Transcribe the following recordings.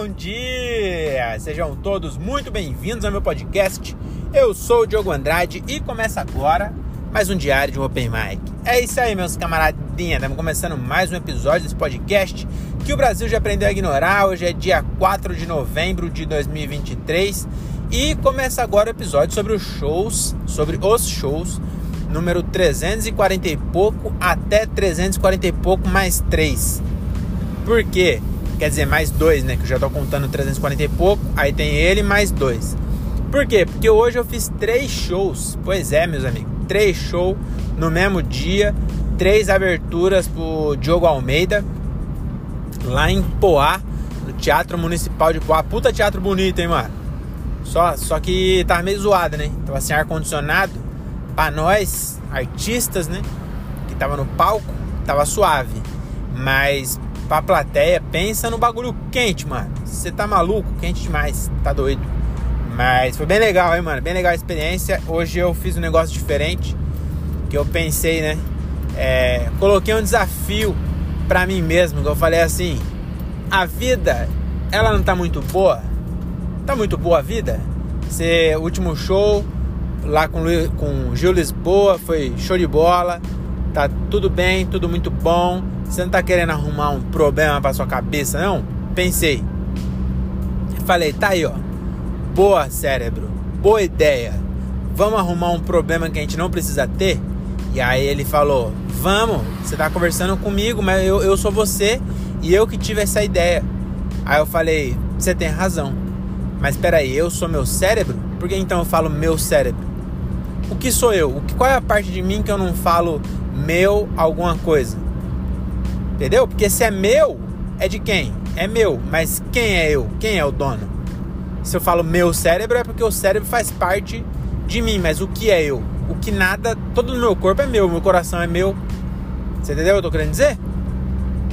Bom dia! Sejam todos muito bem-vindos ao meu podcast. Eu sou o Diogo Andrade e começa agora mais um diário de um Open Mic. É isso aí, meus camaradinhas. Estamos começando mais um episódio desse podcast que o Brasil já aprendeu a ignorar. Hoje é dia 4 de novembro de 2023 e começa agora o episódio sobre os shows, sobre os shows número 340 e pouco até 340 e pouco mais 3. Por quê? Quer dizer, mais dois, né? Que eu já tô contando 340 e pouco. Aí tem ele mais dois. Por quê? Porque hoje eu fiz três shows. Pois é, meus amigos. Três shows no mesmo dia. Três aberturas pro Diogo Almeida. Lá em Poá. No Teatro Municipal de Poá. Puta teatro bonito, hein, mano? Só, só que tava meio zoado, né? Tava sem ar-condicionado. Pra nós, artistas, né? Que tava no palco, tava suave. Mas pra plateia, pensa no bagulho quente, mano. Você tá maluco? Quente demais, tá doido. Mas foi bem legal, hein, mano? Bem legal a experiência. Hoje eu fiz um negócio diferente. Que eu pensei, né? É, coloquei um desafio pra mim mesmo. Que eu falei assim: a vida, ela não tá muito boa? Tá muito boa a vida? Você, último show lá com, com Gil Lisboa foi show de bola. Tá tudo bem, tudo muito bom você não tá querendo arrumar um problema pra sua cabeça, não? Pensei. Falei, tá aí, ó. Boa, cérebro. Boa ideia. Vamos arrumar um problema que a gente não precisa ter? E aí ele falou: Vamos, você tá conversando comigo, mas eu, eu sou você e eu que tive essa ideia. Aí eu falei: Você tem razão. Mas peraí, eu sou meu cérebro? Por que então eu falo meu cérebro? O que sou eu? O que, qual é a parte de mim que eu não falo meu alguma coisa? Entendeu? Porque se é meu, é de quem? É meu. Mas quem é eu? Quem é o dono? Se eu falo meu cérebro, é porque o cérebro faz parte de mim. Mas o que é eu? O que nada, todo o meu corpo é meu, meu coração é meu. Você entendeu o que eu tô querendo dizer?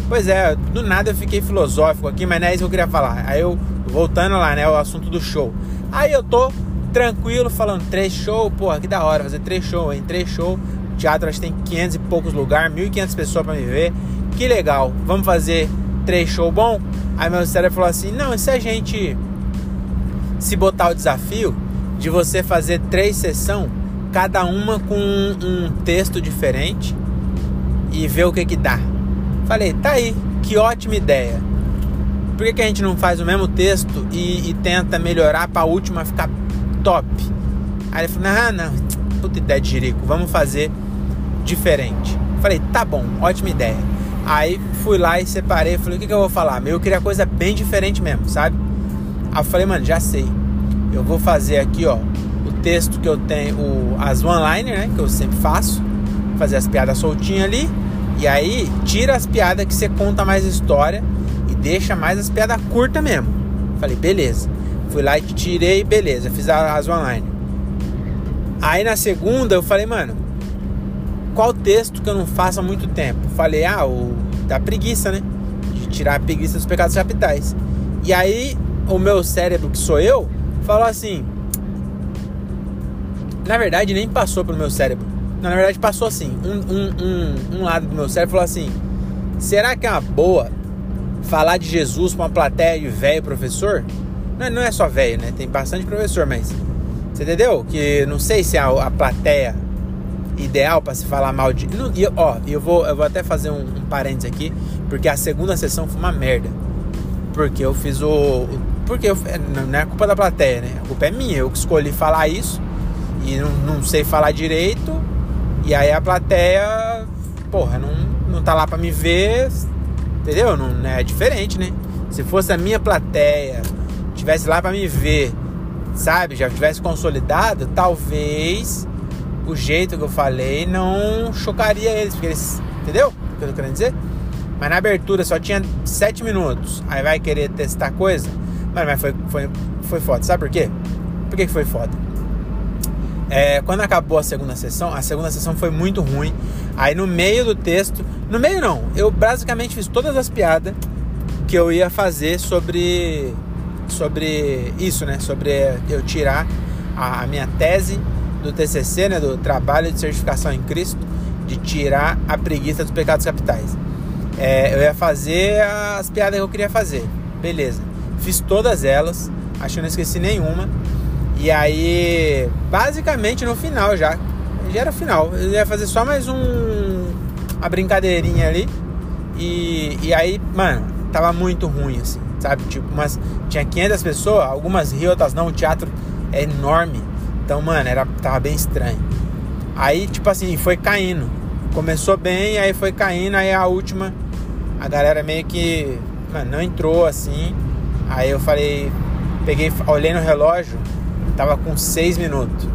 Pois é, do nada eu fiquei filosófico aqui, mas não é isso que eu queria falar. Aí eu, voltando lá, né, o assunto do show. Aí eu tô tranquilo falando, três show, porra, que da hora, fazer três show, hein? Três show. Teatro acho que tem 500 e poucos lugares, 1.500 pessoas para me ver que legal, vamos fazer três shows bom? Aí meu cérebro falou assim, não, e se a gente se botar o desafio de você fazer três sessões, cada uma com um texto diferente e ver o que que dá. Falei, tá aí, que ótima ideia. Por que, que a gente não faz o mesmo texto e, e tenta melhorar para a última ficar top? Aí ele falou, não, não, puta ideia de jirico, vamos fazer diferente. Falei, tá bom, ótima ideia. Aí fui lá e separei, falei, o que, que eu vou falar? Eu queria coisa bem diferente mesmo, sabe? Aí eu falei, mano, já sei. Eu vou fazer aqui, ó, o texto que eu tenho, o, as one-liner, né? Que eu sempre faço. Fazer as piadas soltinhas ali. E aí, tira as piadas que você conta mais história e deixa mais as piadas curtas mesmo. Falei, beleza. Fui lá e tirei, beleza. Fiz as one-liner. Aí na segunda eu falei, mano, qual texto que eu não faço há muito tempo? Falei, ah, o da preguiça, né? De tirar a preguiça dos pecados capitais. E aí, o meu cérebro, que sou eu, falou assim. Na verdade, nem passou pro meu cérebro. Na verdade, passou assim. Um, um, um, um lado do meu cérebro falou assim: será que é uma boa falar de Jesus pra uma plateia de velho professor? Não, não é só velho, né? Tem bastante professor, mas. Você entendeu? Que não sei se a, a plateia ideal para se falar mal de. E, ó, eu vou, eu vou até fazer um, um parênteses aqui, porque a segunda sessão foi uma merda. Porque eu fiz o. Porque eu, é, não é culpa da plateia, né? A culpa é minha. Eu escolhi falar isso e não, não sei falar direito. E aí a plateia, porra, não, não tá lá para me ver. Entendeu? Não, é diferente, né? Se fosse a minha plateia, tivesse lá para me ver, sabe? Já tivesse consolidado, talvez o jeito que eu falei não chocaria eles, porque eles. Entendeu o que eu tô querendo dizer? Mas na abertura só tinha 7 minutos. Aí vai querer testar coisa. Mano, mas foi, foi, foi foda. Sabe por quê? Por que, foi foda? É, quando acabou a segunda sessão, a segunda sessão foi muito ruim. Aí no meio do texto. No meio não, eu basicamente fiz todas as piadas que eu ia fazer sobre. Sobre isso, né? Sobre eu tirar a, a minha tese do TCC, né, do Trabalho de Certificação em Cristo, de tirar a preguiça dos pecados capitais. É, eu ia fazer as piadas que eu queria fazer, beleza. Fiz todas elas, acho que não esqueci nenhuma. E aí, basicamente no final já, já era final. Eu ia fazer só mais um uma brincadeirinha ali. E, e aí, mano, tava muito ruim assim, sabe? Tipo, mas tinha 500 pessoas, algumas riam, outras não. O teatro é enorme. Então, mano, era tava bem estranho. Aí, tipo assim, foi caindo. Começou bem, aí foi caindo, aí a última a galera meio que mano, não entrou assim. Aí eu falei, peguei, olhei no relógio, tava com seis minutos.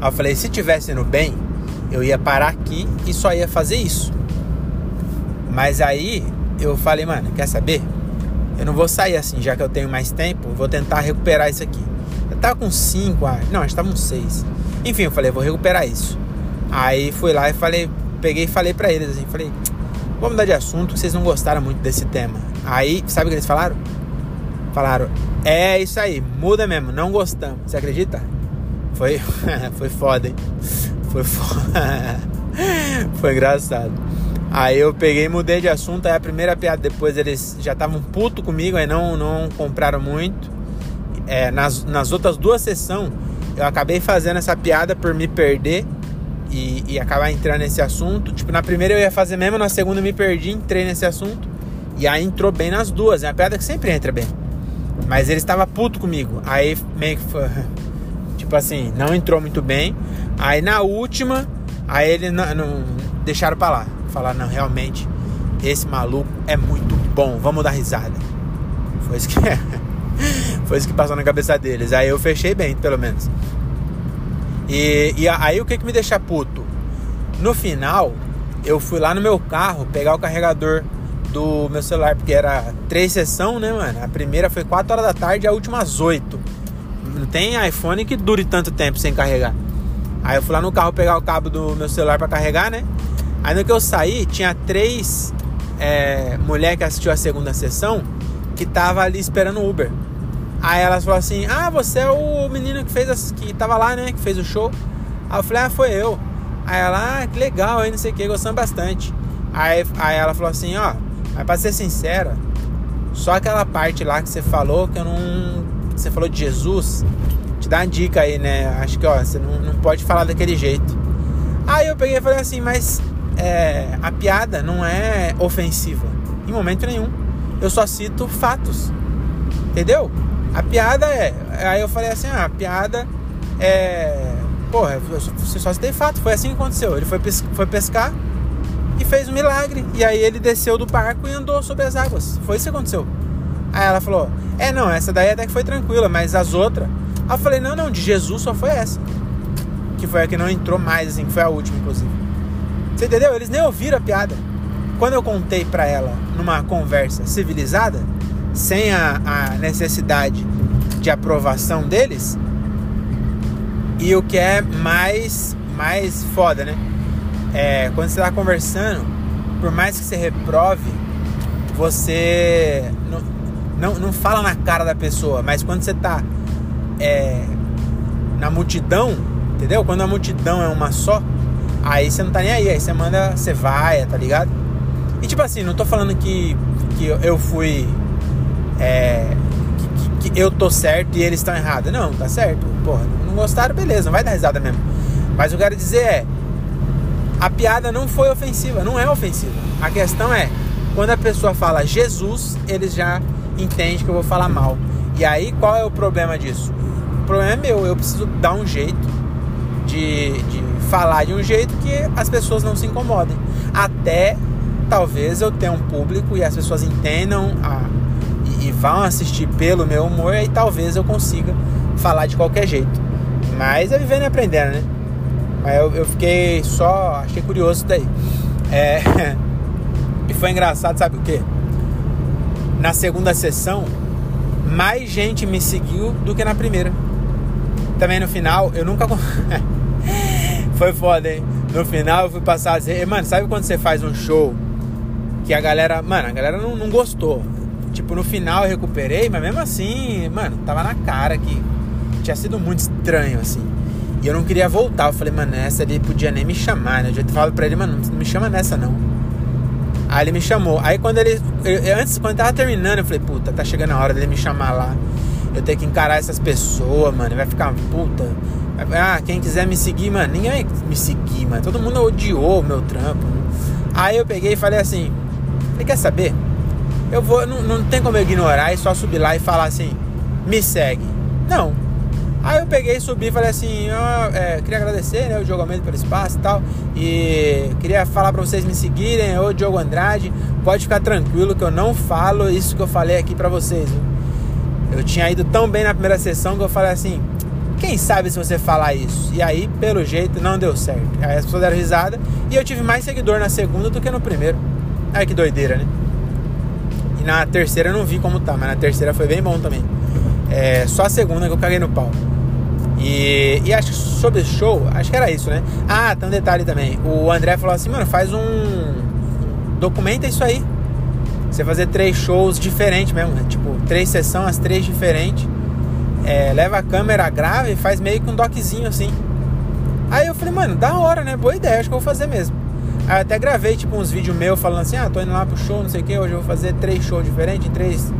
Aí eu falei, se tivesse indo bem, eu ia parar aqui e só ia fazer isso. Mas aí eu falei, mano, quer saber? Eu não vou sair assim, já que eu tenho mais tempo, vou tentar recuperar isso aqui. Tava com cinco, ah, não, estava com seis. Enfim, eu falei, vou recuperar isso. Aí fui lá e falei, peguei e falei para eles assim, falei, vamos mudar de assunto, vocês não gostaram muito desse tema. Aí, sabe o que eles falaram? Falaram, é isso aí, muda mesmo, não gostamos. Você acredita? Foi, foi foda, hein? Foi foda. foi engraçado. Aí eu peguei mudei de assunto. Aí a primeira piada, depois eles já estavam puto comigo, aí não, não compraram muito. É, nas, nas outras duas sessões, eu acabei fazendo essa piada por me perder e, e acabar entrando nesse assunto. Tipo, na primeira eu ia fazer mesmo, na segunda eu me perdi, entrei nesse assunto. E aí entrou bem nas duas. É uma piada que sempre entra bem. Mas ele estava puto comigo. Aí meio que foi. Tipo assim, não entrou muito bem. Aí na última, aí ele não, não deixaram pra lá. Falaram, não, realmente, esse maluco é muito bom, vamos dar risada. Foi isso que, foi isso que passou na cabeça deles. Aí eu fechei bem, pelo menos. E, e aí o que, que me deixa puto? No final, eu fui lá no meu carro pegar o carregador do meu celular, porque era três sessões, né, mano? A primeira foi 4 horas da tarde, a última às 8. Não tem iPhone que dure tanto tempo sem carregar. Aí eu fui lá no carro pegar o cabo do meu celular para carregar, né? Aí no que eu saí, tinha três é, mulheres que assistiu a segunda sessão que tava ali esperando o Uber. Aí elas falaram assim: Ah, você é o menino que fez as, que tava lá, né? Que fez o show. Aí eu falei: Ah, foi eu. Aí ela, ah, que legal, aí não sei o que, gostando bastante. Aí, aí ela falou assim: Ó, mas pra ser sincera, só aquela parte lá que você falou que eu não. Você falou de Jesus, te dá uma dica aí, né? Acho que, ó, você não, não pode falar daquele jeito. Aí eu peguei e falei assim: Mas é, a piada não é ofensiva, em momento nenhum. Eu só cito fatos, entendeu? A piada é. Aí eu falei assim: ah, a piada é. Porra, você só citei fato. Foi assim que aconteceu. Ele foi, foi pescar e fez um milagre. E aí ele desceu do barco e andou sobre as águas. Foi isso que aconteceu. Aí ela falou: É, não, essa daí até que foi tranquila, mas as outras. Aí eu falei: Não, não, de Jesus só foi essa. Que foi a que não entrou mais, assim, que foi a última, inclusive. Você entendeu? Eles nem ouviram a piada. Quando eu contei pra ela numa conversa civilizada, sem a, a necessidade de aprovação deles. E o que é mais, mais foda, né? É, quando você está conversando, por mais que você reprove, você não, não, não fala na cara da pessoa, mas quando você está é, na multidão, entendeu? Quando a multidão é uma só, aí você não tá nem aí, aí você manda, você vai, tá ligado? E tipo assim, não tô falando que, que eu fui é, que, que, eu tô certo e eles estão errados. Não, tá certo. Porra, não gostaram, beleza, não vai dar risada mesmo. Mas eu quero dizer é, a piada não foi ofensiva, não é ofensiva. A questão é, quando a pessoa fala Jesus, eles já entendem que eu vou falar mal. E aí, qual é o problema disso? O problema é meu, eu preciso dar um jeito de, de falar de um jeito que as pessoas não se incomodem. Até talvez eu tenha um público e as pessoas entendam a, vão assistir pelo meu humor, aí talvez eu consiga falar de qualquer jeito. Mas é vivendo e aprendendo, né? Mas eu, eu fiquei só, achei curioso isso daí. É, e foi engraçado, sabe o que? Na segunda sessão, mais gente me seguiu do que na primeira. Também no final, eu nunca. foi foda, hein? No final eu fui passar mano, sabe quando você faz um show que a galera, mano, a galera não, não gostou. Tipo, no final eu recuperei, mas mesmo assim, mano, tava na cara que tinha sido muito estranho, assim. E eu não queria voltar. Eu falei, mano, essa ele podia nem me chamar, né? Eu já falado pra ele, mano, não me chama nessa não. Aí ele me chamou. Aí quando ele. Eu, antes, quando tava terminando, eu falei, puta, tá chegando a hora dele me chamar lá. Eu tenho que encarar essas pessoas, mano. Vai ficar puta. Ah, quem quiser me seguir, mano, ninguém vai me seguir, mano. Todo mundo odiou o meu trampo. Aí eu peguei e falei assim: Ele quer saber? Eu vou, não, não tem como eu ignorar e só subir lá e falar assim: Me segue. Não. Aí eu peguei, subi e falei assim: oh, é, Queria agradecer né, o Diogo Almeida pelo espaço e tal. E queria falar pra vocês me seguirem. Ô Diogo Andrade, pode ficar tranquilo que eu não falo isso que eu falei aqui pra vocês. Eu tinha ido tão bem na primeira sessão que eu falei assim: quem sabe se você falar isso? E aí, pelo jeito, não deu certo. Aí as pessoas deram risada e eu tive mais seguidor na segunda do que no primeiro. Ai que doideira, né? Na terceira eu não vi como tá, mas na terceira foi bem bom também. É só a segunda que eu caguei no pau. E, e acho que sobre show, acho que era isso, né? Ah, tem um detalhe também. O André falou assim, mano, faz um. Documenta isso aí. Você fazer três shows diferentes mesmo, né? Tipo, três sessões, as três diferentes é, leva a câmera, grava e faz meio que um doczinho assim. Aí eu falei, mano, da hora, né? Boa ideia, acho que eu vou fazer mesmo. Até gravei tipo uns vídeos meus falando assim, ah, tô indo lá pro show, não sei o que, hoje eu vou fazer três shows diferentes, três.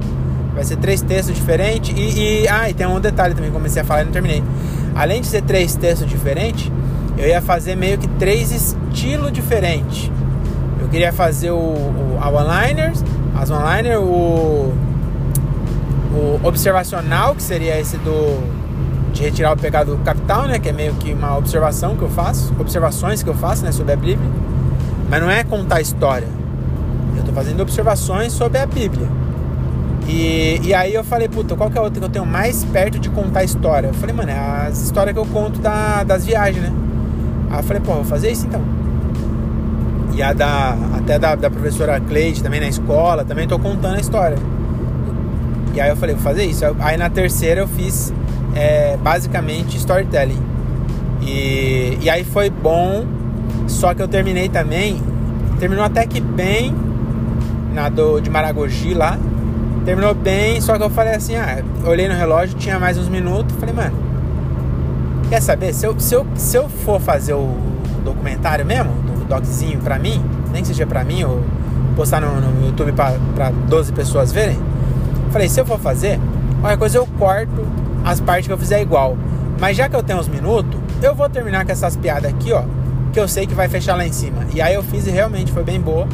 Vai ser três textos diferentes. E, e, ah, e tem um detalhe também, comecei a falar e não terminei. Além de ser três textos diferentes, eu ia fazer meio que três estilos diferentes. Eu queria fazer o, o a one-liners, as one-liners, o o observacional, que seria esse do de retirar o pecado capital, né, que é meio que uma observação que eu faço, observações que eu faço, né, sobre a Bíblia. Mas não é contar história. Eu estou fazendo observações sobre a Bíblia. E, e aí eu falei, puta, qual que é a outra que eu tenho mais perto de contar história? Eu falei, mano, é as histórias que eu conto da, das viagens, né? Aí eu falei, pô, vou fazer isso então. E a da, até da, da professora Cleide também na escola, também estou contando a história. E aí eu falei, vou fazer isso. Aí na terceira eu fiz é, basicamente storytelling. E, e aí foi bom, só que eu terminei também, terminou até que bem na do, de Maragogi lá. Terminou bem, só que eu falei assim, ah, olhei no relógio, tinha mais uns minutos, falei, mano, quer saber? Se eu, se eu, se eu for fazer o documentário mesmo, do doczinho pra mim, nem que seja pra mim, ou postar no, no YouTube pra, pra 12 pessoas verem, Falei, se eu for fazer, qualquer coisa eu corto as partes que eu fizer igual. Mas já que eu tenho uns minutos, eu vou terminar com essas piadas aqui, ó. Que eu sei que vai fechar lá em cima. E aí eu fiz e realmente foi bem boa.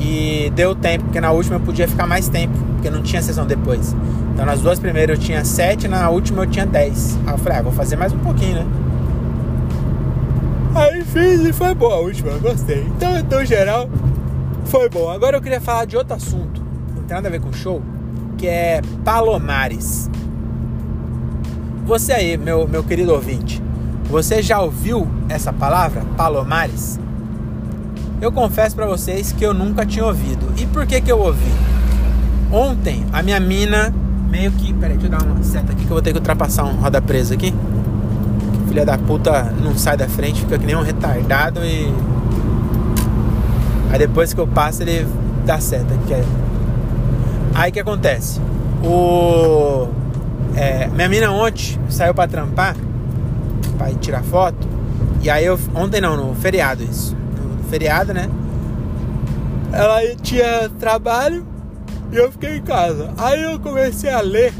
E deu tempo, porque na última eu podia ficar mais tempo, porque não tinha sessão depois. Então nas duas primeiras eu tinha sete, na última eu tinha dez. Aí eu falei, ah, vou fazer mais um pouquinho, né? Aí fiz e foi boa a última, eu gostei. Então, então, geral, foi bom. Agora eu queria falar de outro assunto. Não tem nada a ver com show que é Palomares. Você aí, meu, meu querido ouvinte, você já ouviu essa palavra, Palomares? Eu confesso para vocês que eu nunca tinha ouvido. E por que que eu ouvi? Ontem, a minha mina meio que... Peraí, deixa eu dar uma seta aqui que eu vou ter que ultrapassar um roda presa aqui. Que filha da puta não sai da frente, fica que nem um retardado e... Aí depois que eu passo ele dá seta, que é Aí que acontece? O. É, minha mina ontem saiu pra trampar, pra ir tirar foto. E aí eu. Ontem não, no feriado isso. No feriado, né? Ela tinha trabalho e eu fiquei em casa. Aí eu comecei a ler.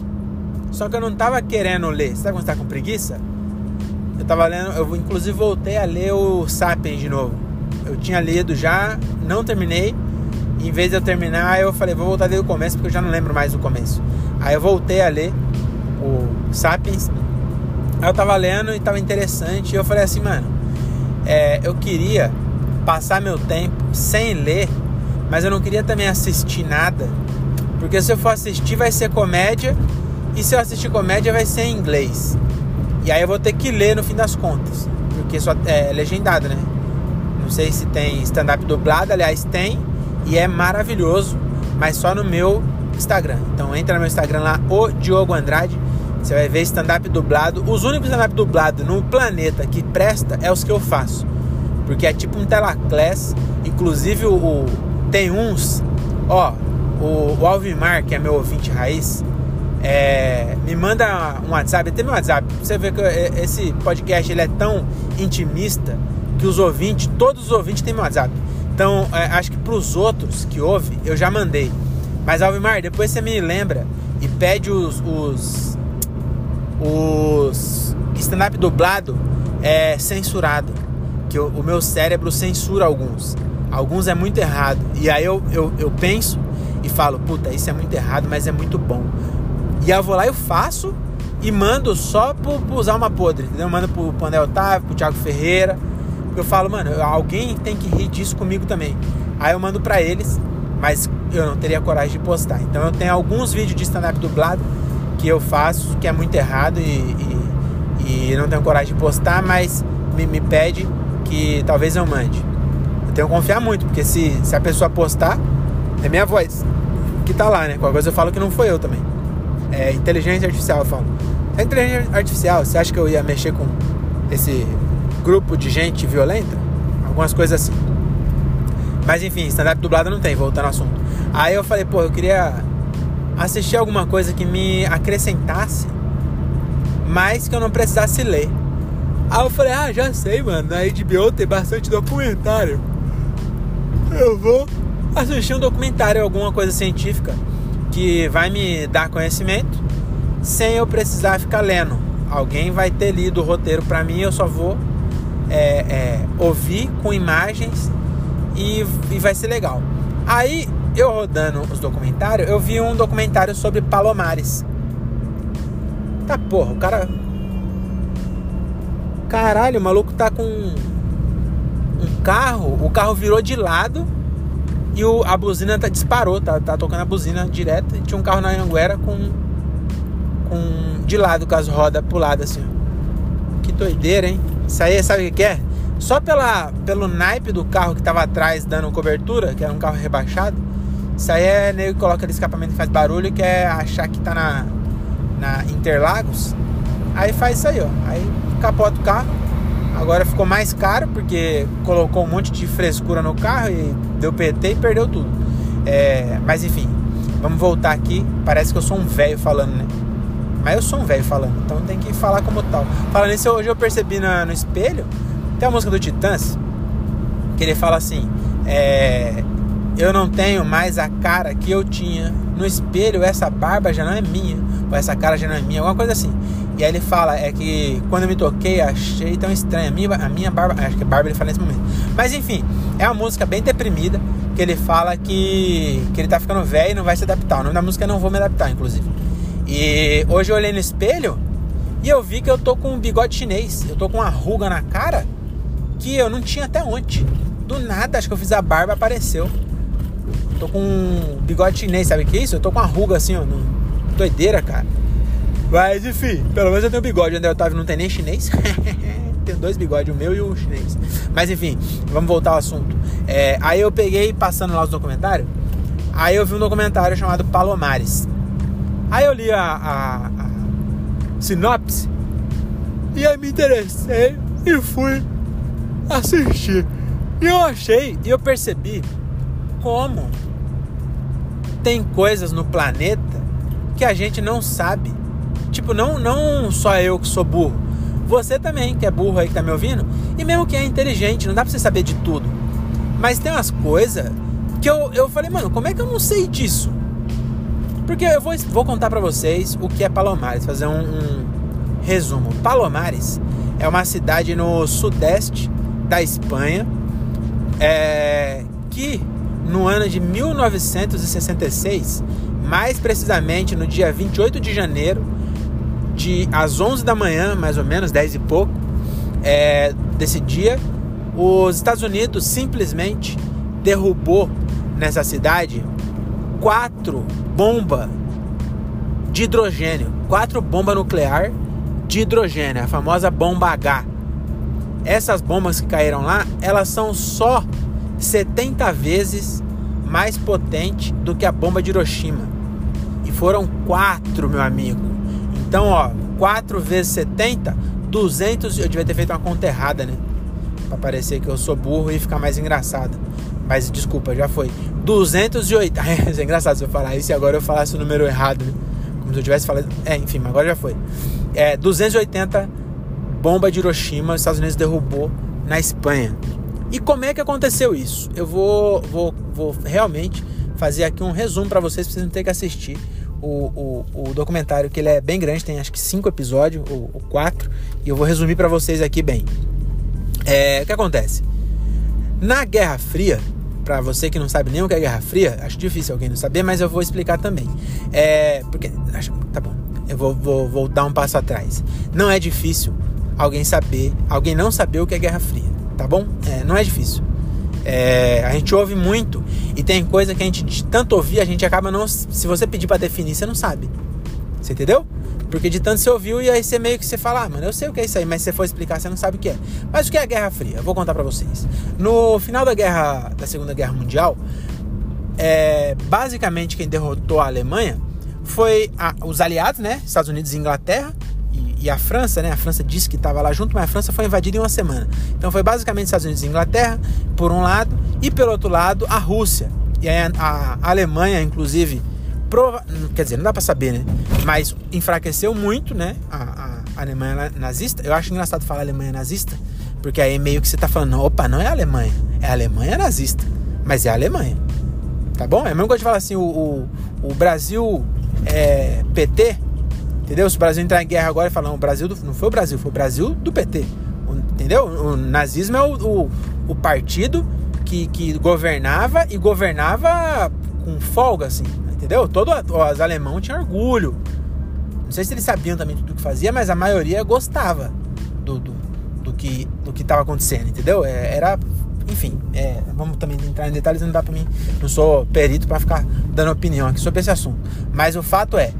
Só que eu não tava querendo ler. Sabe quando você tá com preguiça? Eu tava lendo, eu inclusive voltei a ler o Sapiens de novo. Eu tinha lido já, não terminei em vez de eu terminar, eu falei, vou voltar desde o começo, porque eu já não lembro mais do começo. Aí eu voltei a ler o Sapiens. Aí eu tava lendo e tava interessante. E eu falei assim, mano, é, eu queria passar meu tempo sem ler, mas eu não queria também assistir nada. Porque se eu for assistir, vai ser comédia. E se eu assistir comédia, vai ser em inglês. E aí eu vou ter que ler no fim das contas. Porque só é legendado, né? Não sei se tem stand-up dublado, aliás, tem e é maravilhoso, mas só no meu Instagram. Então entra no meu Instagram lá, o Diogo Andrade. Você vai ver stand-up dublado. Os únicos stand-up dublado no planeta que presta é os que eu faço. Porque é tipo um telaclass. Inclusive o, o tem uns. Ó, o, o Alvimar, que é meu ouvinte raiz, é, me manda um WhatsApp, tem meu WhatsApp. Você vê que esse podcast ele é tão intimista que os ouvintes, todos os ouvintes têm meu WhatsApp. Então, é, acho que pros outros que houve, eu já mandei. Mas, Alvimar, depois você me lembra e pede os. os, os stand-up dublado é censurado. Que o, o, meu cérebro censura alguns. Alguns é muito errado. E aí eu, eu, eu penso e falo, puta, isso é muito errado, mas é muito bom. E eu vou lá, eu faço e mando só pro usar uma podre, entendeu? Eu mando pro, pro André Otávio, pro Thiago Ferreira. Eu falo, mano, alguém tem que rir disso comigo também. Aí eu mando pra eles, mas eu não teria coragem de postar. Então eu tenho alguns vídeos de stand-up dublado que eu faço, que é muito errado e, e, e não tenho coragem de postar, mas me, me, pede que talvez eu mande. Eu tenho que confiar muito, porque se, se a pessoa postar, é minha voz que tá lá, né? Qualquer coisa eu falo que não foi eu também. É inteligência artificial, eu falo. É inteligência artificial, você acha que eu ia mexer com esse grupo de gente violenta? Algumas coisas assim. Mas enfim, stand-up dublado não tem, voltando ao assunto. Aí eu falei, pô, eu queria assistir alguma coisa que me acrescentasse, mas que eu não precisasse ler. Aí eu falei, ah, já sei, mano, na HBO tem bastante documentário. Eu vou assistir um documentário, alguma coisa científica que vai me dar conhecimento sem eu precisar ficar lendo. Alguém vai ter lido o roteiro para mim, eu só vou é, é, ouvir com imagens e, e vai ser legal. Aí, eu rodando os documentários, eu vi um documentário sobre Palomares. Tá porra, o cara. Caralho, o maluco tá com um carro, o carro virou de lado e o, a buzina tá, disparou, tá, tá tocando a buzina direto. E tinha um carro na Anguera com, com de lado, com as rodas puladas assim. Que doideira, hein? Isso aí, sabe o que é? Só pela, pelo naipe do carro que tava atrás dando cobertura, que era um carro rebaixado, isso aí é nego coloca aquele escapamento que faz barulho e quer achar que tá na, na Interlagos. Aí faz isso aí, ó. Aí capota o carro. Agora ficou mais caro porque colocou um monte de frescura no carro e deu PT e perdeu tudo. É, mas enfim, vamos voltar aqui. Parece que eu sou um velho falando, né? Mas eu sou um velho falando, então tem que falar como tal. Falando isso, hoje eu percebi no, no espelho tem a música do Titãs que ele fala assim: é, Eu não tenho mais a cara que eu tinha no espelho, essa barba já não é minha, ou essa cara já não é minha, alguma coisa assim. E aí ele fala: É que quando eu me toquei, achei tão estranho. A minha, a minha barba, acho que barba ele fala nesse momento. Mas enfim, é uma música bem deprimida que ele fala que, que ele tá ficando velho e não vai se adaptar. O nome da música é Não Vou Me Adaptar, inclusive. E hoje eu olhei no espelho e eu vi que eu tô com um bigode chinês, eu tô com uma ruga na cara que eu não tinha até ontem. Do nada, acho que eu fiz a barba, apareceu. Tô com um bigode chinês, sabe o que é isso? Eu tô com uma ruga assim, ó. No... Doideira, cara. Mas enfim, pelo menos eu tenho bigode. O André Otávio não tem nem chinês. tem dois bigodes, o meu e o chinês. Mas enfim, vamos voltar ao assunto. É, aí eu peguei, passando lá os documentários. Aí eu vi um documentário chamado Palomares. Aí eu li a, a, a sinopse. E aí me interessei e fui assistir. E eu achei, e eu percebi como tem coisas no planeta que a gente não sabe. Tipo, não, não só eu que sou burro. Você também, que é burro aí que tá me ouvindo. E mesmo que é inteligente, não dá pra você saber de tudo. Mas tem umas coisas que eu, eu falei, mano, como é que eu não sei disso? Porque eu vou, vou contar para vocês o que é Palomares, fazer um, um resumo. Palomares é uma cidade no sudeste da Espanha, é, que no ano de 1966, mais precisamente no dia 28 de janeiro, de às 11 da manhã, mais ou menos, 10 e pouco, é, desse dia, os Estados Unidos simplesmente derrubou nessa cidade quatro bombas de hidrogênio, quatro bombas nuclear de hidrogênio, a famosa bomba H. Essas bombas que caíram lá, elas são só 70 vezes mais potente do que a bomba de Hiroshima. E foram quatro, meu amigo. Então, ó, 4 vezes 70, 200. Eu devia ter feito uma conta errada, né? Pra parecer que eu sou burro e ficar mais engraçado. Mas desculpa, já foi. 208. é engraçado se eu falar isso e agora eu falasse o número errado, né? Como se eu tivesse falado. É, enfim, agora já foi. É 280 bomba de Hiroshima, os Estados Unidos derrubou na Espanha. E como é que aconteceu isso? Eu vou, vou, vou realmente fazer aqui um resumo para vocês, vocês não terem que assistir o, o, o, documentário, que ele é bem grande, tem acho que cinco episódios, ou, ou quatro, e eu vou resumir para vocês aqui bem. É, o que acontece? Na Guerra Fria, para você que não sabe nem o que é Guerra Fria, acho difícil alguém não saber, mas eu vou explicar também. É, porque, acho, tá bom, eu vou, vou, vou dar um passo atrás. Não é difícil alguém saber, alguém não saber o que é Guerra Fria, tá bom? É, não é difícil. É, a gente ouve muito e tem coisa que a gente de tanto ouvir, a gente acaba não. Se você pedir para definir, você não sabe. Você entendeu? Porque de tanto você ouviu e aí você meio que você fala, ah, mano, eu sei o que é isso aí, mas se você for explicar, você não sabe o que é. Mas o que é a Guerra Fria? Eu vou contar para vocês. No final da guerra, da Segunda Guerra Mundial, é, basicamente quem derrotou a Alemanha foi a, os aliados, né? Estados Unidos e Inglaterra. E, a França, né? A França disse que estava lá junto, mas a França foi invadida em uma semana. Então foi basicamente Estados Unidos e Inglaterra, por um lado, e pelo outro lado, a Rússia. E a, a Alemanha, inclusive, prova... quer dizer, não dá para saber, né? Mas enfraqueceu muito, né? A, a, Alemanha nazista. Eu acho engraçado falar Alemanha nazista, porque aí meio que você tá falando, opa, não é a Alemanha, é a Alemanha nazista, mas é a Alemanha. Tá bom? É a mesma coisa de falar assim, o, o, o Brasil é PT, entendeu? Se o Brasil entrar em guerra agora e falar, não, o Brasil do, não foi o Brasil, foi o Brasil do PT. Entendeu? O nazismo é o, o, o partido que, que governava e governava com folga, assim. Entendeu? Todo os alemão tinha orgulho. Não sei se eles sabiam também tudo que fazia, mas a maioria gostava do, do, do que do que estava acontecendo, entendeu? É, era, enfim, é, vamos também entrar em detalhes, não dá para mim, não sou perito para ficar dando opinião aqui sobre esse assunto. Mas o fato é,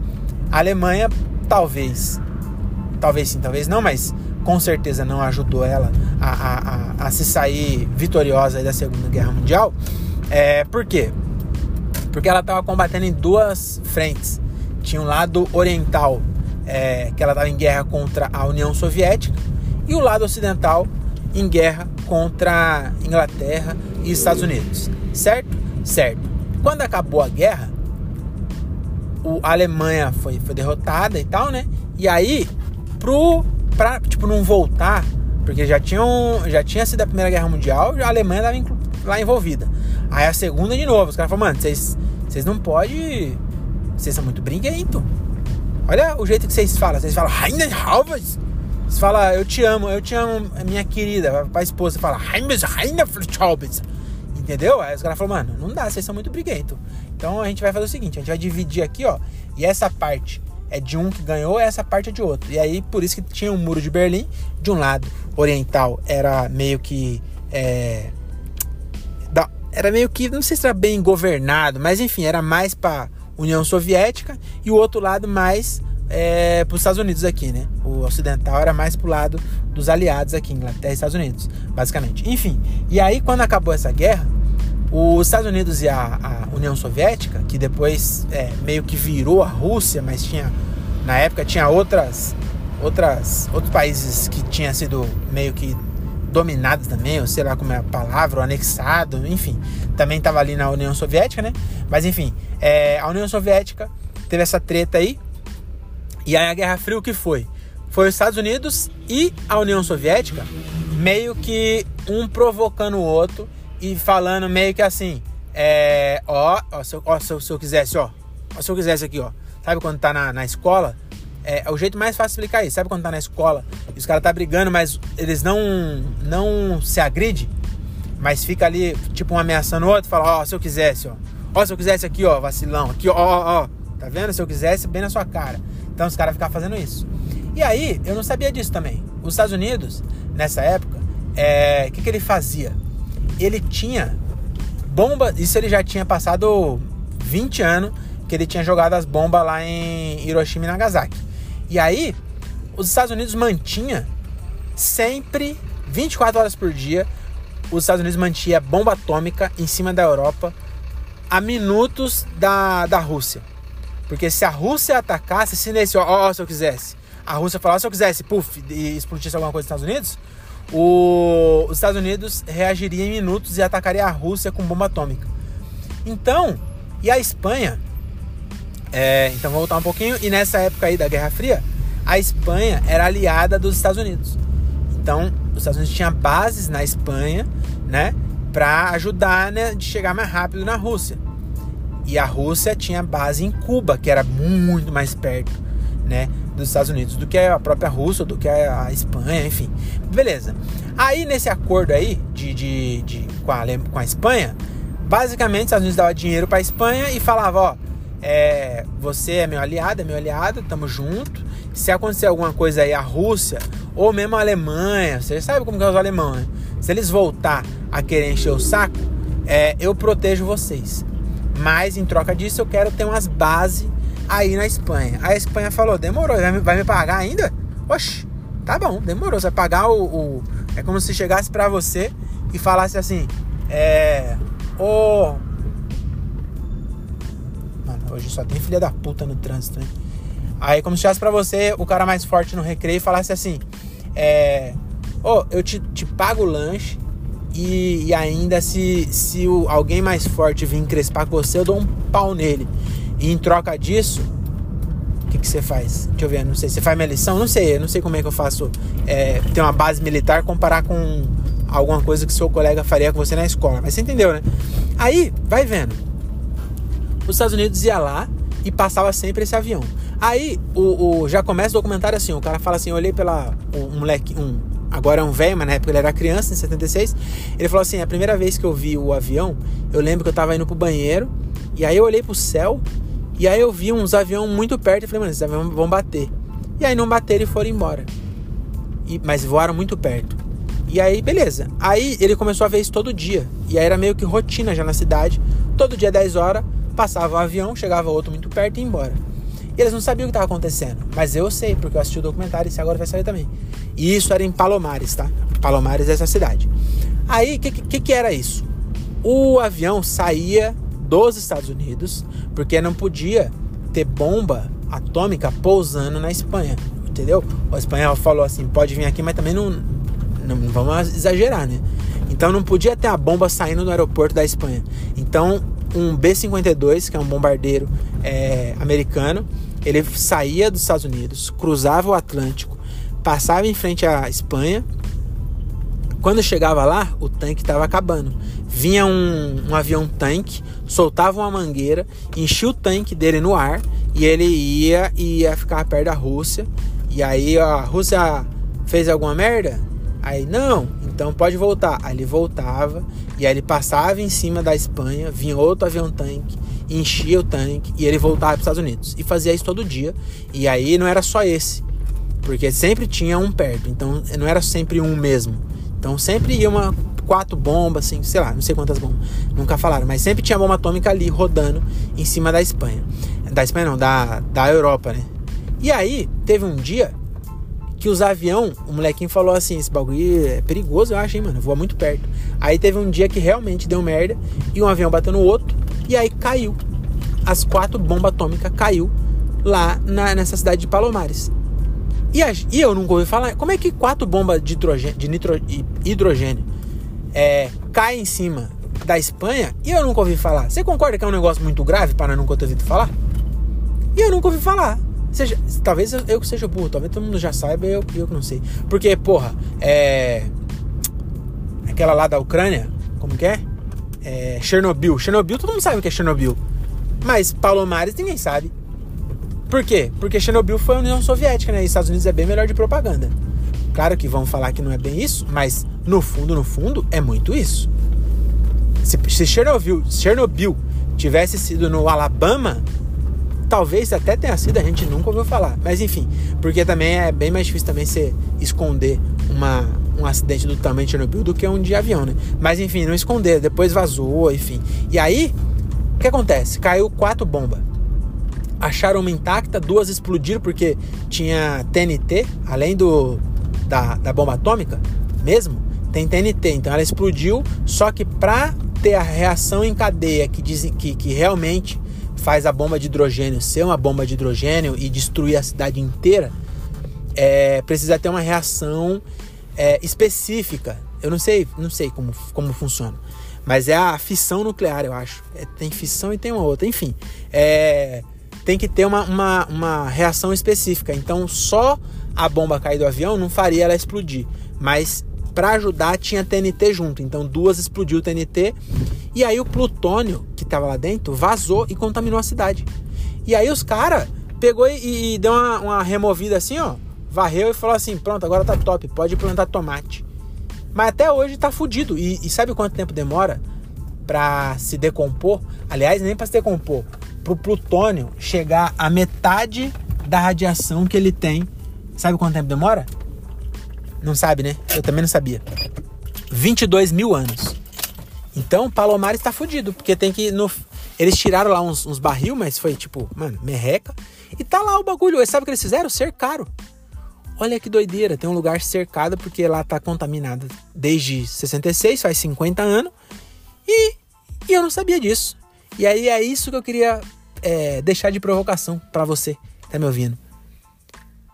a Alemanha talvez, talvez sim, talvez não, mas com certeza não ajudou ela a, a, a, a se sair vitoriosa da Segunda Guerra Mundial. É, por quê? porque ela estava combatendo em duas frentes. Tinha um lado oriental, é, que ela estava em guerra contra a União Soviética, e o lado ocidental em guerra contra Inglaterra e Estados Unidos. Certo? Certo. Quando acabou a guerra, o, Alemanha foi, foi derrotada e tal, né? E aí, pro, pra, tipo, não voltar, porque já, tinham, já tinha sido a Primeira Guerra Mundial, a Alemanha estava lá envolvida. Aí a segunda de novo, os caras falaram, mano, vocês não podem. Vocês são muito briguentos. Olha o jeito que vocês falam. Vocês falam, Heine Halvers. Vocês falam, eu te amo, eu te amo, minha querida. Pra esposa, fala, Heine Halvers. Entendeu? Aí os caras falam, mano, não dá, vocês são muito briguentos. Então a gente vai fazer o seguinte: a gente vai dividir aqui, ó. E essa parte é de um que ganhou, essa parte é de outro. E aí, por isso que tinha um muro de Berlim. De um lado, oriental era meio que. É, era meio que, não sei se era bem governado, mas enfim, era mais para União Soviética e o outro lado mais é, para os Estados Unidos aqui, né? O ocidental era mais para o lado dos aliados aqui, Inglaterra e Estados Unidos, basicamente. Enfim, e aí quando acabou essa guerra, os Estados Unidos e a, a União Soviética, que depois é, meio que virou a Rússia, mas tinha na época tinha outras outras outros países que tinha sido meio que dominado também, ou sei lá como é a palavra, ou anexado, enfim. Também estava ali na União Soviética, né? Mas enfim, é, a União Soviética teve essa treta aí. E aí a Guerra Fria o que foi? Foi os Estados Unidos e a União Soviética meio que um provocando o outro e falando meio que assim, é, ó, ó, se, eu, ó, se, eu, se eu quisesse, ó, ó, se eu quisesse aqui, ó, sabe quando tá na, na escola é, é, o jeito mais fácil de explicar isso. Sabe quando tá na escola e os caras tá brigando, mas eles não não se agridem, mas fica ali, tipo, um ameaçando o outro, fala, ó, se eu quisesse, ó. Ó, se eu quisesse aqui, ó, vacilão, aqui, ó, ó, ó. Tá vendo? Se eu quisesse, bem na sua cara. Então os caras ficavam fazendo isso. E aí, eu não sabia disso também. Os Estados Unidos, nessa época, o é, que, que ele fazia? Ele tinha bomba, isso ele já tinha passado 20 anos que ele tinha jogado as bombas lá em Hiroshima e Nagasaki. E aí, os Estados Unidos mantinha sempre, 24 horas por dia, os Estados Unidos mantinha bomba atômica em cima da Europa a minutos da, da Rússia. Porque se a Rússia atacasse, se nesse, ó, ó, se eu quisesse, a Rússia falasse, se eu quisesse, puf, e explodisse alguma coisa nos Estados Unidos, o, os Estados Unidos reagiria em minutos e atacaria a Rússia com bomba atômica. Então, e a Espanha é, então vou voltar um pouquinho. E nessa época aí da Guerra Fria, a Espanha era aliada dos Estados Unidos. Então Estados Unidos tinha bases na Espanha, né? Para ajudar né, de chegar mais rápido na Rússia. E a Rússia tinha base em Cuba, que era muito mais perto, né? Dos Estados Unidos do que a própria Rússia, do que a Espanha, enfim. Beleza. Aí nesse acordo aí de, de, de com, a, com a Espanha, basicamente os Estados Unidos dava dinheiro para a Espanha e falava, ó, é, você é meu aliado, é meu aliado, tamo junto. Se acontecer alguma coisa aí, a Rússia ou mesmo a Alemanha, você sabe como que é os alemães, né? Se eles voltar a querer encher o saco, é, eu protejo vocês. Mas em troca disso eu quero ter umas bases aí na Espanha. A Espanha falou, demorou, vai me, vai me pagar ainda? Oxe, tá bom, demorou. Você vai pagar o. o... É como se chegasse para você e falasse assim, é. Ô. Mano, hoje só tem filha da puta no trânsito, hein? Aí como se chegasse pra você, o cara mais forte no recreio, e falasse assim, é. Ô, eu te, te pago o lanche e, e ainda se, se o, alguém mais forte vir encrespar com você, eu dou um pau nele. E em troca disso, o que, que você faz? Deixa eu ver, não sei. Você faz minha lição? Não sei, eu não sei como é que eu faço é, ter uma base militar comparar com alguma coisa que seu colega faria com você na escola. Mas você entendeu, né? Aí, vai vendo. Os Estados Unidos ia lá e passava sempre esse avião. Aí, o, o já começa o documentário assim, o cara fala assim, eu olhei pela um moleque, um agora é um velho, mas na época ele era criança, em 76. Ele falou assim: a primeira vez que eu vi o avião, eu lembro que eu tava indo pro banheiro, e aí eu olhei pro céu, e aí eu vi uns aviões muito perto e falei, mano, esses aviões vão bater. E aí não bateram e foram embora. E, mas voaram muito perto. E aí, beleza. Aí ele começou a ver isso todo dia. E aí era meio que rotina já na cidade. Todo dia, 10 horas, passava um avião, chegava outro muito perto e ia embora. E eles não sabiam o que estava acontecendo. Mas eu sei, porque eu assisti o documentário e agora vai sair também. E isso era em Palomares, tá? Palomares é essa cidade. Aí, o que, que, que era isso? O avião saía dos Estados Unidos, porque não podia ter bomba atômica pousando na Espanha, entendeu? O espanhol falou assim, pode vir aqui, mas também não, não, vamos exagerar, né? Então não podia ter a bomba saindo do aeroporto da Espanha. Então um B-52, que é um bombardeiro é, americano, ele saía dos Estados Unidos, cruzava o Atlântico, passava em frente à Espanha. Quando chegava lá, o tanque estava acabando. Vinha um, um avião tanque, soltava uma mangueira, enchia o tanque dele no ar e ele ia ia ficar perto da Rússia. E aí a Rússia fez alguma merda? Aí não, então pode voltar. Aí ele voltava e aí ele passava em cima da Espanha, vinha outro avião tanque, enchia o tanque e ele voltava para os Estados Unidos. E fazia isso todo dia. E aí não era só esse. Porque sempre tinha um perto, então não era sempre um mesmo. Então sempre ia uma quatro bombas, assim, sei lá, não sei quantas bombas, nunca falaram, mas sempre tinha bomba atômica ali rodando em cima da Espanha. Da Espanha não, da, da Europa, né? E aí, teve um dia que os avião, o molequinho falou assim, esse bagulho é perigoso, eu acho, hein, mano, voa muito perto. Aí teve um dia que realmente deu merda e um avião bateu no outro e aí caiu. As quatro bombas atômicas caiu lá na, nessa cidade de Palomares. E, a, e eu nunca ouvi falar. Como é que quatro bombas de, hidrogênio, de nitro, hidrogênio é, caem em cima da Espanha e eu nunca ouvi falar? Você concorda que é um negócio muito grave para nunca ter ouvido falar? E eu nunca ouvi falar. Seja, talvez eu, que seja burro, talvez todo mundo já saiba, eu, eu que não sei. Porque, porra, é. Aquela lá da Ucrânia, como que é? é? Chernobyl. Chernobyl, todo mundo sabe o que é Chernobyl. Mas Palomares ninguém sabe. Por quê? Porque Chernobyl foi a União Soviética, né? E Estados Unidos é bem melhor de propaganda. Claro que vão falar que não é bem isso, mas no fundo, no fundo, é muito isso. Se, se Chernobyl, Chernobyl tivesse sido no Alabama, talvez até tenha sido, a gente nunca ouviu falar. Mas enfim, porque também é bem mais difícil também você esconder uma, um acidente do tamanho de Chernobyl do que um de avião, né? Mas enfim, não esconder, depois vazou, enfim. E aí, o que acontece? Caiu quatro bombas acharam uma intacta, duas explodiram porque tinha TNT, além do da, da bomba atômica mesmo, tem TNT, então ela explodiu, só que para ter a reação em cadeia que, diz, que, que realmente faz a bomba de hidrogênio ser uma bomba de hidrogênio e destruir a cidade inteira, é, precisa ter uma reação é, específica. Eu não sei, não sei como, como funciona. Mas é a fissão nuclear, eu acho. É, tem fissão e tem uma outra. Enfim, é, tem que ter uma, uma, uma reação específica. Então, só a bomba cair do avião não faria ela explodir. Mas para ajudar tinha TNT junto. Então duas explodiu o TNT e aí o plutônio que tava lá dentro vazou e contaminou a cidade. E aí os caras pegou e, e deu uma, uma, removida assim, ó, varreu e falou assim: pronto, agora tá top, pode plantar tomate. Mas até hoje tá fudido. E, e sabe quanto tempo demora para se decompor? Aliás, nem para se decompor, pro plutônio chegar a metade da radiação que ele tem. Sabe quanto tempo demora? Não sabe, né? Eu também não sabia. 22 mil anos. Então, Palomar está fudido, porque tem que. No... Eles tiraram lá uns, uns barril, mas foi tipo, mano, merreca. E tá lá o bagulho. E sabe o que eles fizeram? Cercaram. Olha que doideira. Tem um lugar cercado porque lá tá contaminado desde 66, faz 50 anos. E, e eu não sabia disso. E aí é isso que eu queria é, deixar de provocação para você, tá me ouvindo?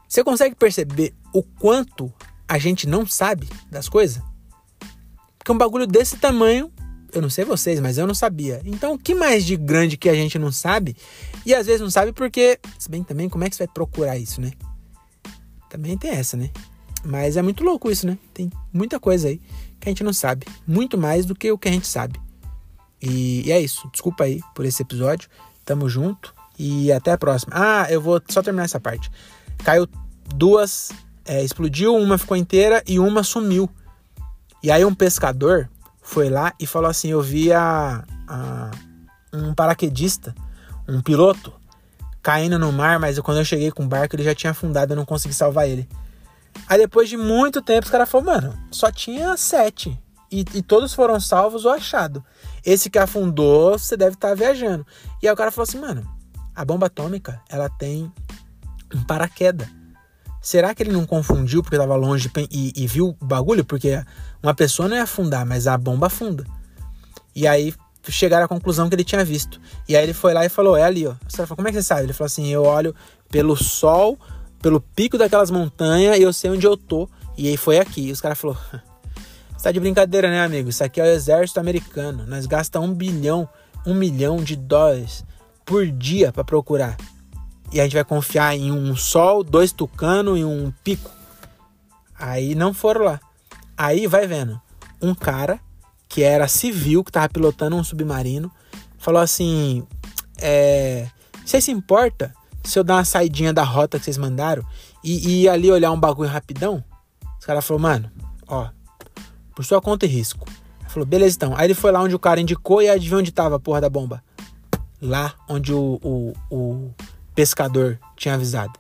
Você consegue perceber o quanto a gente não sabe das coisas? Porque um bagulho desse tamanho, eu não sei vocês, mas eu não sabia. Então, o que mais de grande que a gente não sabe? E às vezes não sabe porque, se bem também, como é que você vai procurar isso, né? Também tem essa, né? Mas é muito louco isso, né? Tem muita coisa aí que a gente não sabe. Muito mais do que o que a gente sabe. E, e é isso. Desculpa aí por esse episódio. Tamo junto e até a próxima. Ah, eu vou só terminar essa parte. Caiu duas, é, explodiu, uma ficou inteira e uma sumiu. E aí um pescador foi lá e falou assim: Eu vi a, a, um paraquedista, um piloto, caindo no mar, mas quando eu cheguei com o barco ele já tinha afundado, eu não consegui salvar ele. Aí depois de muito tempo os caras falaram: Mano, só tinha sete. E, e todos foram salvos ou achados. Esse que afundou, você deve estar tá viajando. E aí o cara falou assim, mano, a bomba atômica, ela tem um paraquedas. Será que ele não confundiu porque estava longe e, e, viu o bagulho? Porque uma pessoa não ia afundar, mas a bomba afunda. E aí chegaram à conclusão que ele tinha visto. E aí ele foi lá e falou: É ali, ó. Você falou, como é que você sabe? Ele falou assim: Eu olho pelo sol, pelo pico daquelas montanhas e eu sei onde eu tô. E aí foi aqui. E os caras falaram: você tá de brincadeira, né, amigo? Isso aqui é o exército americano. Nós gastamos um bilhão, um milhão de dólares por dia para procurar. E a gente vai confiar em um sol, dois tucano e um pico. Aí não foram lá. Aí vai vendo. Um cara que era civil, que tava pilotando um submarino, falou assim: é, Você se importa se eu dar uma saidinha da rota que vocês mandaram e, e ir ali olhar um bagulho rapidão? Os caras falaram, mano, ó, por sua conta e risco. Ele falou, beleza então. Aí ele foi lá onde o cara indicou e adivinha onde tava a porra da bomba? Lá onde o, o, o pescador tinha avisado.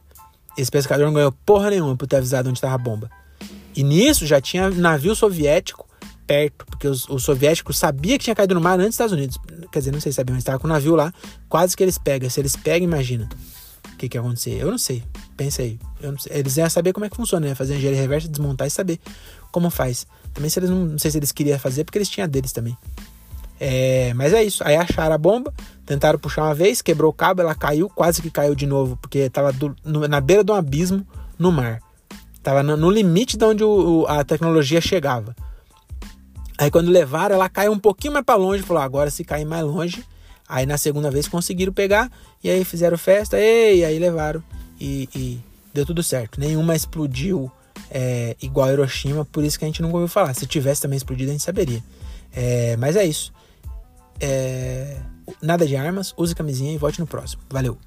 Esse pescador não ganhou porra nenhuma por ter avisado onde tava a bomba. E nisso já tinha navio soviético perto, porque os, os soviéticos sabiam que tinha caído no mar antes dos Estados Unidos. Quer dizer, não sei se sabiam, mas estava com o navio lá, quase que eles pegam. Se eles pegam, imagina o que, que ia acontecer. Eu não sei, pensa aí. Eles iam saber como é que funciona, né? Fazer engenharia reversa, desmontar e saber como faz. Também se eles não, não sei se eles queriam fazer, porque eles tinham deles também. É, mas é isso. Aí acharam a bomba, tentaram puxar uma vez, quebrou o cabo, ela caiu, quase que caiu de novo, porque tava do, no, na beira de um abismo no mar. Tava no, no limite de onde o, a tecnologia chegava. Aí quando levaram, ela caiu um pouquinho mais para longe, falou: agora se cair mais longe. Aí na segunda vez conseguiram pegar, e aí fizeram festa, e aí levaram, e, e deu tudo certo. Nenhuma explodiu é, igual a Hiroshima, por isso que a gente nunca ouviu falar. Se tivesse também explodido, a gente saberia. É, mas é isso. É, nada de armas, use camisinha e volte no próximo. Valeu!